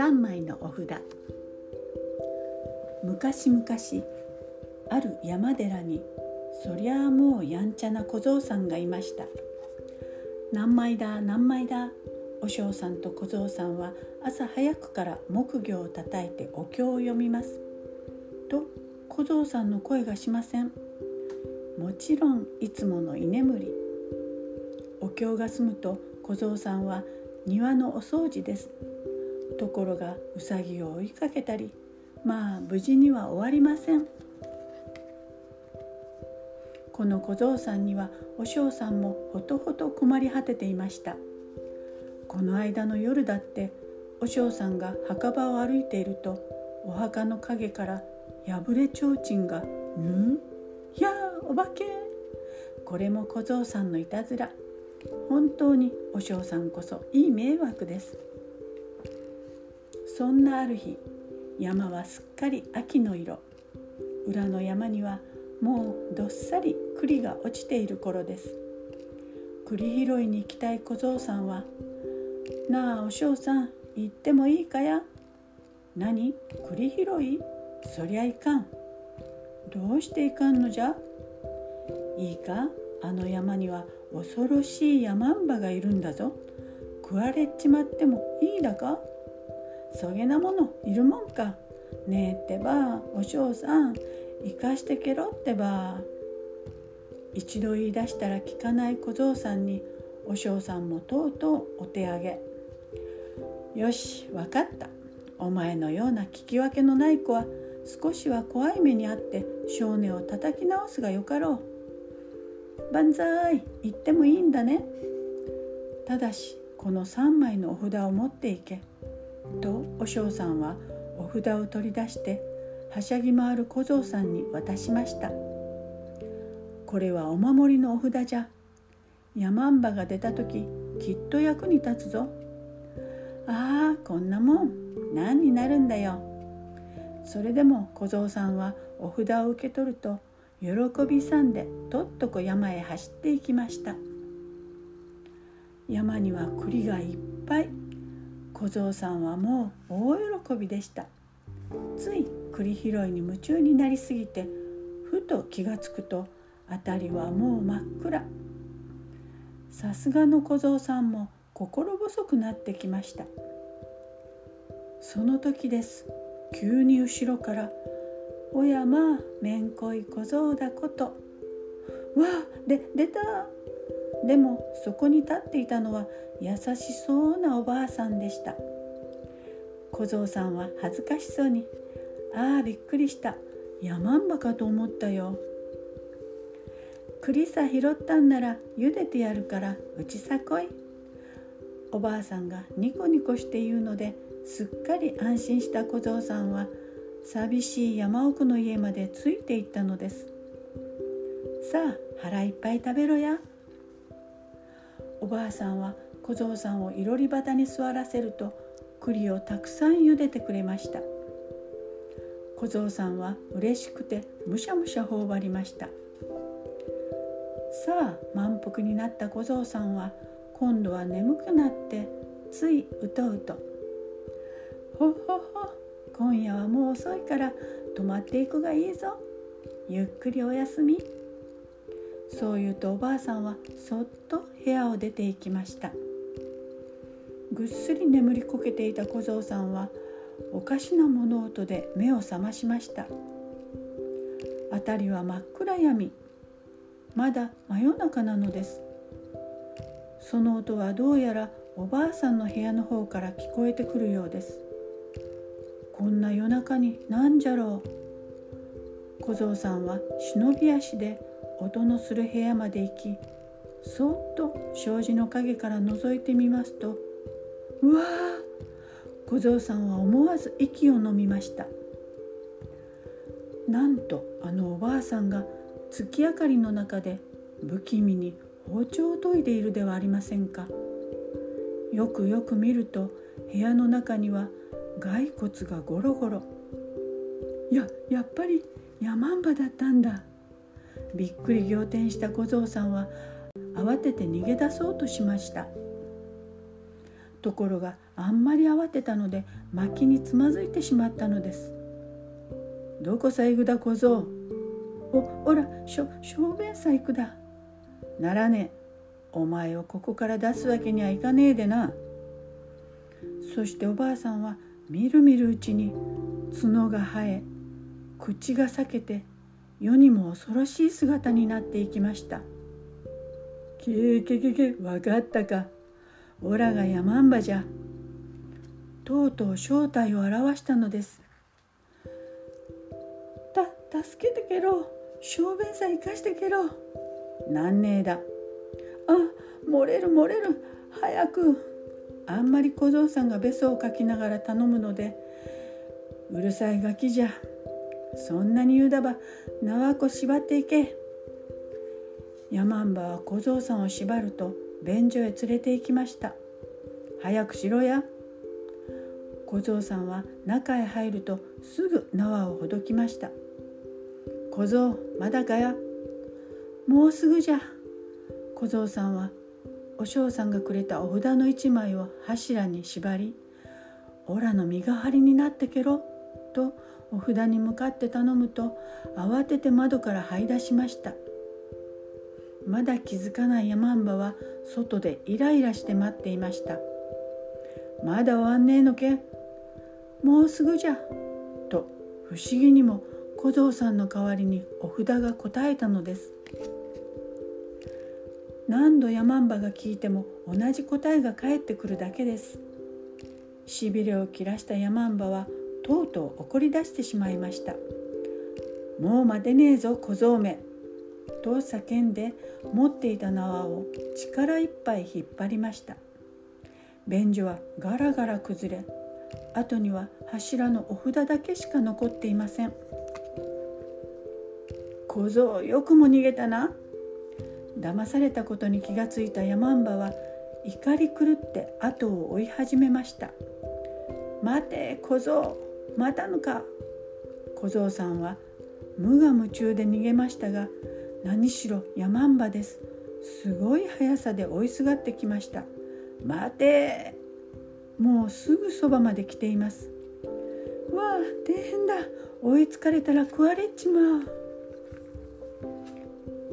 3枚のお札。昔々ある山寺にそりゃあもうやんちゃな小僧さんがいました。何枚だ何枚だお嬢さんと小僧さんは朝早くから木魚をたたいてお経を読みます。と小僧さんの声がしません。もちろんいつもの居眠り。お経が済むと小僧さんは庭のお掃除です。ところがうさぎを追いかけたりまあ無事には終わりません。この小僧さんにはお嬢さんもほとほと困り果てていました。この間の夜だってお嬢さんが墓場を歩いているとお墓の陰から破れ提灯が「ん？いやお化け!」これも小僧さんのいたずら。本当にお嬢さんこそいい迷惑です。そんなある日山はすっかり秋の色。裏の山にはもうどっさり栗が落ちている頃です。栗拾いに行きたい小僧さんは「なあお嬢さん行ってもいいかや?」「何？栗拾い？そりゃいかん」「どうしていかんのじゃ?」「いいか？あの山には恐ろしい山んばがいるんだぞ。食われちまってもいいだか？そげなものいるもんか。ねえってばお嬢さん生かしてけろってば。一度言い出したら聞かない小僧さんにお嬢さんもとうとうお手上げ。よし分かった。お前のような聞き分けのない子は少しは怖い目にあって少年を叩き直すがよかろう。万歳言ってもいいんだね。ただしこの3枚のお札を持っていけ。とお嬢さんはお札を取り出してはしゃぎ回る小僧さんに渡しました。これはお守りのお札じゃ。山んばが出た時きっと役に立つぞ。ああこんなもん何になるんだよ。それでも小僧さんはお札を受け取ると喜びさんでとっとこ山へ走っていきました。山には栗がいっぱい。小僧さんはもう大喜びでした。つい栗拾いに夢中になりすぎてふと気がつくと辺りはもう真っ暗。さすがの小僧さんも心細くなってきました。その時です。急に後ろから「おやまあめんこい小僧だこと」わあで出た。でもそこに立っていたのは優しそうなおばあさんでした。小僧さんは恥ずかしそうに「ああびっくりした。山んばかと思ったよ」栗さ拾ったんなら茹でてやるからうちさこい。おばあさんがニコニコして言うのですっかり安心した小僧さんは寂しい山奥の家までついていったのです。さあ腹いっぱい食べろや。おばあさんは小僧さんをいろり端に座らせると栗をたくさん茹でてくれました。小僧さんは嬉しくてむしゃむしゃ頬張りました。さあ満腹になった小僧さんは今度は眠くなってついうとうと「ほほほ今夜はもう遅いから泊まっていくがいいぞ。ゆっくりおやすみ」そう言うとおばあさんはそっと部屋を出て行きました。ぐっすり眠りこけていた小僧さんはおかしな物音で目を覚ましました。辺りは真っ暗闇。まだ真夜中なのです。その音はどうやらおばあさんの部屋の方から聞こえてくるようです。こんな夜中に何じゃろう。小僧さんは忍び足で音のする部屋まで行きそっと障子の陰から覗いてみますとうわー小僧さんは思わず息を飲みました。なんとあのおばあさんが月明かりの中で不気味に包丁を研いでいるではありませんか。よくよく見ると部屋の中には骸骨がゴロゴロ。いややっぱり山んばだったんだ。びっくり仰天した小僧さんは慌てて逃げ出そうとしました。ところがあんまり慌てたので薪につまずいてしまったのです。どこさ行くだ小僧？おおらしょ小便さ行くだ。ならねえお前をここから出すわけにはいかねえでな。そしておばあさんはみるみるうちに角が生え口が裂けて世にも恐ろしい姿になっていきました。けけけけ分かったか。オラがヤマンバじゃ。とうとう正体を表したのです。た助けてけろ。小便さ生かしてけろ。なんねえだ。あ漏れる漏れる。早く。あんまり小僧さんがべそをかきながら頼むのでうるさいガキじゃ。そんなに言うだば縄子縛っていけ。ヤマンバは小僧さんを縛ると便所へ連れて行きました。早くしろや。小僧さんは中へ入るとすぐ縄をほどきました。小僧まだかや。もうすぐじゃ。小僧さんはお嬢さんがくれたお札の一枚を柱に縛り「オラの身代わりになってけろ」とお札に向かって頼むと慌てて窓から這い出しました。まだ気づかないヤマンバは外でイライラして待っていました。まだ終わんねえのけ。もうすぐじゃ。と不思議にも小僧さんの代わりにお札が答えたのです。何度ヤマンバが聞いても同じ答えが返ってくるだけです。しびれを切らしたヤマンバはとうとう怒り出してしまいました。もう待てねえぞ小僧め。と叫んで持っていた縄を力いっぱい引っ張りました。便所はガラガラ崩れ後には柱のお札だけしか残っていません。小僧よくも逃げたな。騙されたことに気がついたヤマンバは怒り狂って後を追い始めました。待て小僧。待たぬか。小僧さんは無我夢中で逃げましたが何しろヤマンバです。すごい速さで追いすがってきました。待て。もうすぐそばまで来ています。わあ大変だ。追いつかれたら食われちまう。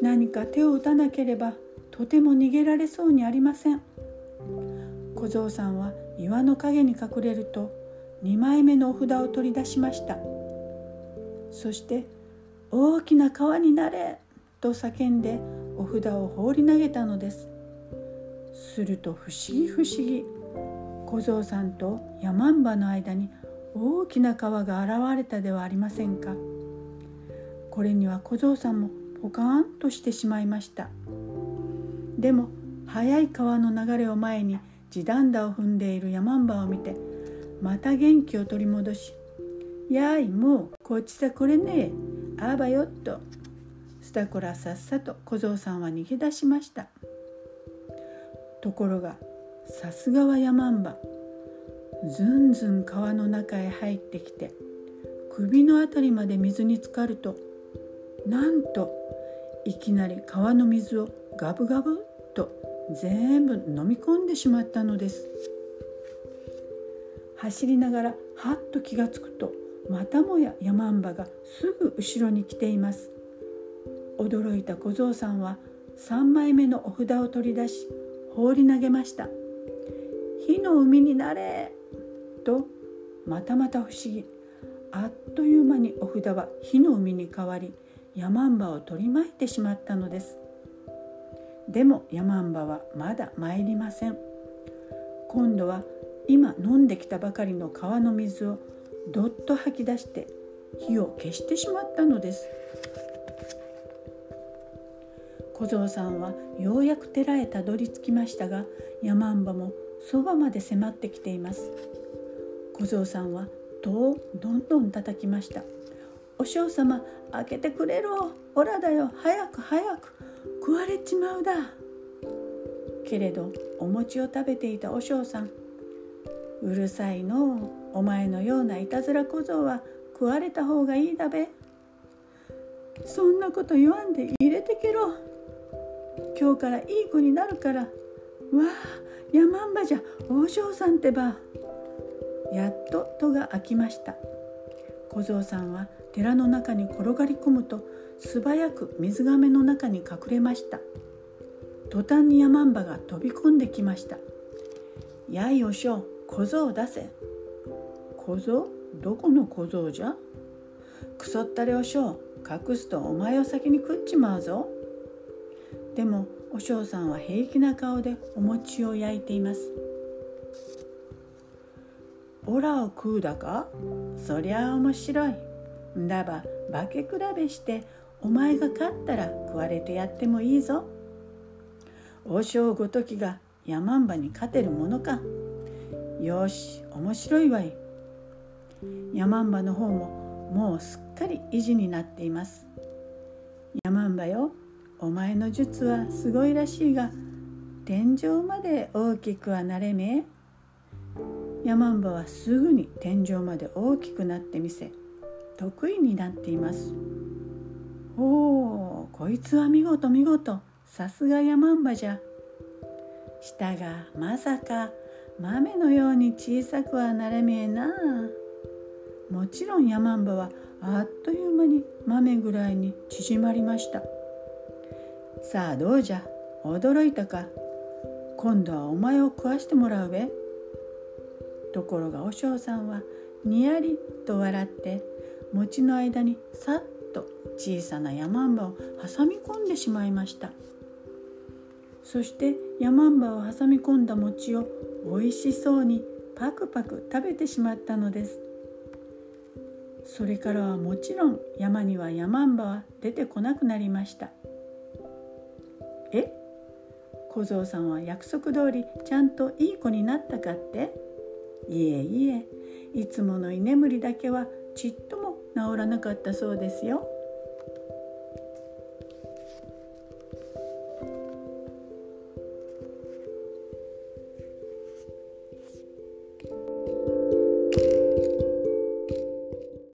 何か手を打たなければとても逃げられそうにありません。小僧さんは岩の陰に隠れると2枚目のお札を取り出しました。そして「大きな川になれ!」と叫んでお札を放り投げたのです。すると不思議不思議小僧さんとヤマンバの間に大きな川が現れたではありませんか。これには小僧さんもポカーンとしてしまいました。でも速い川の流れを前に地団打を踏んでいるヤマンバを見てまた元気を取り戻し「やいもうこっちさこれね。えあばよ」っと。スタコラさっさと小僧さんは逃げ出しました。ところがさすがはヤマンバずんずん川の中へ入ってきて首の辺りまで水に浸かるとなんといきなり川の水をガブガブと全部飲み込んでしまったのです。走りながらはっと気がつくとまたもやヤマンバがすぐ後ろに来ています。驚いた小僧さんは3枚目のお札を取り出し放り投げました。火の海になれとまたまた不思議。あっという間にお札は火の海に変わりヤマンバを取り巻いてしまったのです。でもヤマンバはまだ参りません。今度は今飲んできたばかりの川の水をどっと吐き出して火を消してしまったのです。小僧さんはようやく寺へたどり着きましたがヤマンバもそばまで迫ってきています。小僧さんは戸をどんどん叩きました。お嬢様開けてくれろ。オラだよ。早く早く。食われちまうだ。けれどお餅を食べていたお嬢さんうるさいの。お前のようないたずら小僧は食われた方がいいだべ。そんなこと言わんで入れてけろ。今日からいい子になるから。わあ山んばじゃ。王将さんってば。やっと戸が開きました。小僧さんは寺の中に転がり込むと素早く水がめの中に隠れました。途端に山んばが飛び込んできました「やいおしょう小僧出せ」「小僧？どこの小僧じゃ?」「くそったれおしょう隠すとお前を先に食っちまうぞ」でもおしょうさんは平気な顔でお餅を焼いています。オラを食うだか？そりゃ面白い。だば化け比べしてお前が勝ったら食われてやってもいいぞ。王将ごときが山んばに勝てるものか。よし面白いわい。山んばの方ももうすっかり意地になっています。山んばよお前の術はすごいらしいが天井まで大きくはなれめ。山んばはすぐに天井まで大きくなってみせ得意になっています。おおこいつは見事見事。さすが山んばじゃ。舌がまさか豆のように小さくはなれめえな。もちろん山んばはあっという間に豆ぐらいに縮まりました。さあどうじゃ？驚いたか？今度はお前を食わしてもらうべ。ところが和尚さんはにやりと笑って餅の間にさっと小さな山んばを挟み込んでしまいました。そして山んばを挟み込んだ餅をおいしそうにパクパク食べてしまったのです。それからはもちろん山には山んばは出てこなくなりました。え？小僧さんは約束通りちゃんといい子になったかって？いえいえ。いつもの居眠りだけはちっとも治らなかったそうですよ。